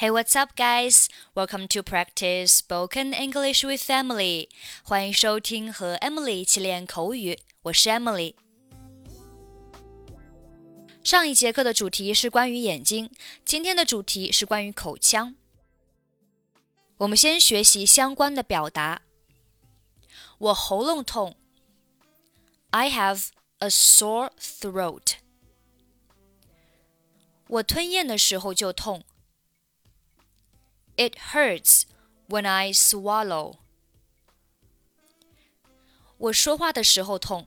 Hey, what's up, guys? Welcome to practice spoken English with Emily. 欢迎收听和 Emily 一起练口语。我是 Emily。上一节课的主题是关于眼睛，今天的主题是关于口腔。我们先学习相关的表达。我喉咙痛。I have a sore throat. 我吞咽的时候就痛。 It hurts when I swallow. 我说话的时候痛。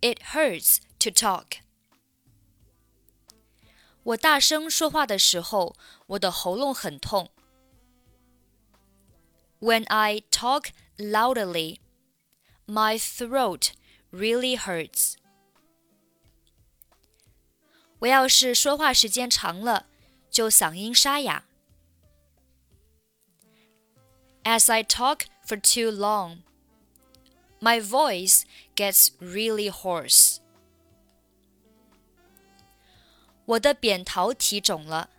It hurts to talk. 我大声说话的时候，我的喉咙很痛。When I talk loudly, my throat really hurts. 我要是说话时间长了，就嗓音沙哑。 As I talk for too long, my voice gets really hoarse. 我的扁桃体肿了。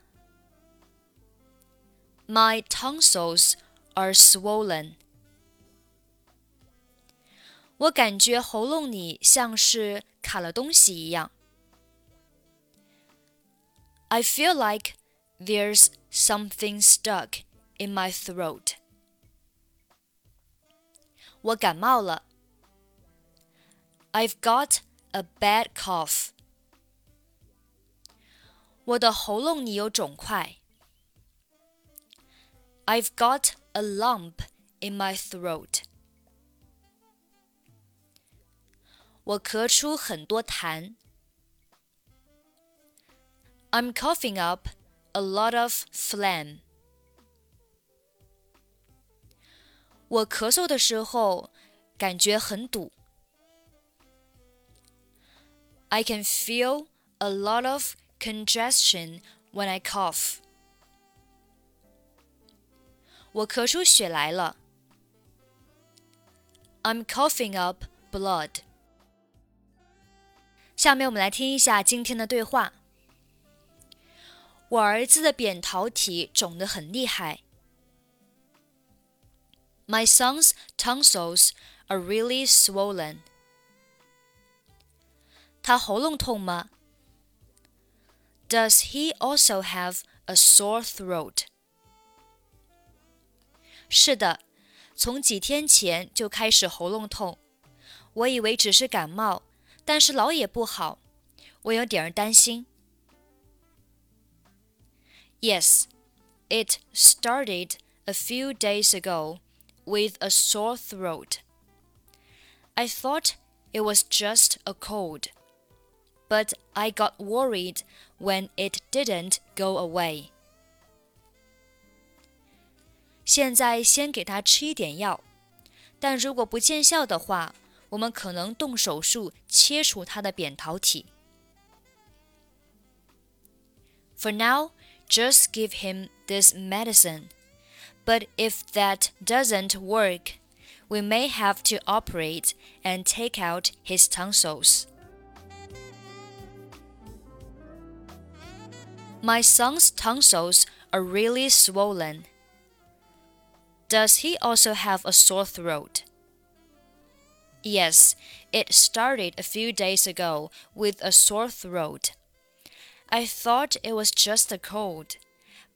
My tonsils are swollen. 我感觉喉咙里像是卡了东西一样。I feel like there's something stuck in my throat. 我感冒了。I've got a bad cough. 我的喉咙里有肿块。I've got a lump in my throat. 我咳出很多痰。I'm coughing up a lot of phlegm. 我咳嗽的时候感觉很堵。I can feel a lot of congestion when I cough. 我咳出血来了。I'm coughing up blood. 下面我们来听一下今天的对话。我儿子的扁桃体肿得很厉害。 My son's tonsils are really swollen. 他喉咙痛吗？Does he also have a sore throat? 是的，从几天前就开始喉咙痛。我以为只是感冒，但是老也不好，我有点儿担心。Yes, it started a few days ago with a sore throat. I thought it was just a cold, but I got worried when it didn't go away. 现在先给他吃一点药，但如果不见效的话，我们可能动手术切除他的扁桃体。For now, just give him this medicine. But if that doesn't work, we may have to operate and take out his tonsils. My son's tonsils are really swollen. Does he also have a sore throat? Yes, it started a few days ago with a sore throat. I thought it was just a cold,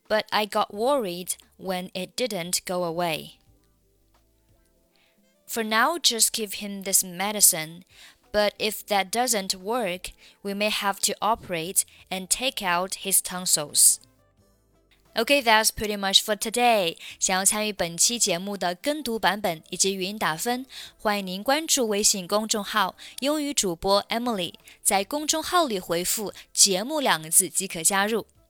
but I got worried when it didn't go away. For now, just give him this medicine, but if that doesn't work, we may have to operate and take out his tonsils. Okay, that's pretty much for today. 想要参与本期节目的跟读版本以及语音打分，欢迎您关注微信公众号“英语主播 Emily”。在公众号里回复“节目”两个字即可加入。